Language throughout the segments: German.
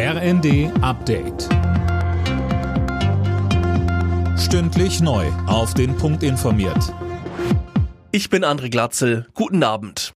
RND Update. Stündlich neu. Auf den Punkt informiert. Ich bin André Glatzel. Guten Abend.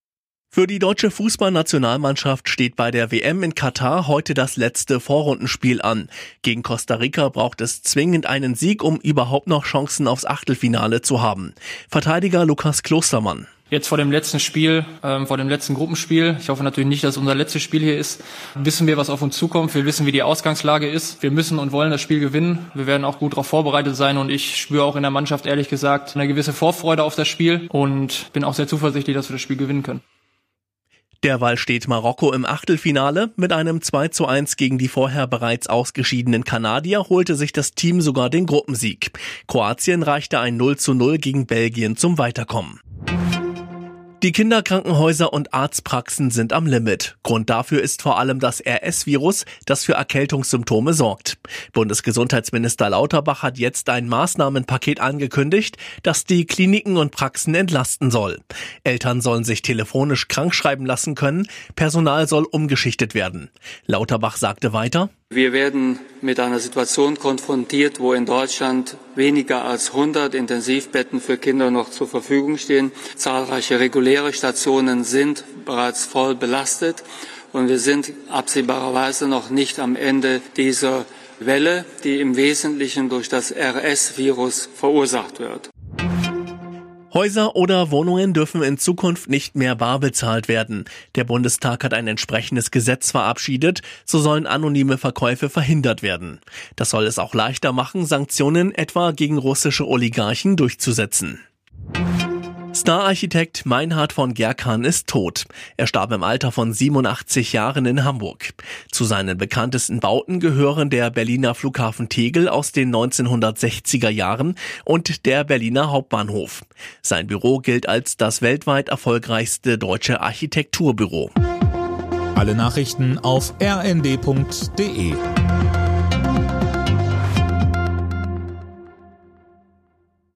Für die deutsche Fußballnationalmannschaft steht bei der WM in Katar heute das letzte Vorrundenspiel an. Gegen Costa Rica braucht es zwingend einen Sieg, um überhaupt noch Chancen aufs Achtelfinale zu haben. Verteidiger Lukas Klostermann jetzt vor dem letzten Spiel, ähm, vor dem letzten Gruppenspiel, ich hoffe natürlich nicht, dass unser letztes Spiel hier ist, wissen wir, was auf uns zukommt. Wir wissen, wie die Ausgangslage ist. Wir müssen und wollen das Spiel gewinnen. Wir werden auch gut darauf vorbereitet sein und ich spüre auch in der Mannschaft ehrlich gesagt eine gewisse Vorfreude auf das Spiel und bin auch sehr zuversichtlich, dass wir das Spiel gewinnen können. Derweil steht Marokko im Achtelfinale. Mit einem 2 zu 1 gegen die vorher bereits ausgeschiedenen Kanadier holte sich das Team sogar den Gruppensieg. Kroatien reichte ein 0 zu 0 gegen Belgien zum Weiterkommen. Die Kinderkrankenhäuser und Arztpraxen sind am Limit. Grund dafür ist vor allem das RS-Virus, das für Erkältungssymptome sorgt. Bundesgesundheitsminister Lauterbach hat jetzt ein Maßnahmenpaket angekündigt, das die Kliniken und Praxen entlasten soll. Eltern sollen sich telefonisch krankschreiben lassen können, Personal soll umgeschichtet werden. Lauterbach sagte weiter, wir werden mit einer Situation konfrontiert, wo in Deutschland weniger als 100 Intensivbetten für Kinder noch zur Verfügung stehen. Zahlreiche reguläre Stationen sind bereits voll belastet und wir sind absehbarerweise noch nicht am Ende dieser Welle, die im Wesentlichen durch das RS-Virus verursacht wird. Häuser oder Wohnungen dürfen in Zukunft nicht mehr bar bezahlt werden. Der Bundestag hat ein entsprechendes Gesetz verabschiedet, so sollen anonyme Verkäufe verhindert werden. Das soll es auch leichter machen, Sanktionen etwa gegen russische Oligarchen durchzusetzen. Stararchitekt Meinhard von Gerkan ist tot. Er starb im Alter von 87 Jahren in Hamburg. Zu seinen bekanntesten Bauten gehören der Berliner Flughafen Tegel aus den 1960er Jahren und der Berliner Hauptbahnhof. Sein Büro gilt als das weltweit erfolgreichste deutsche Architekturbüro. Alle Nachrichten auf rnd.de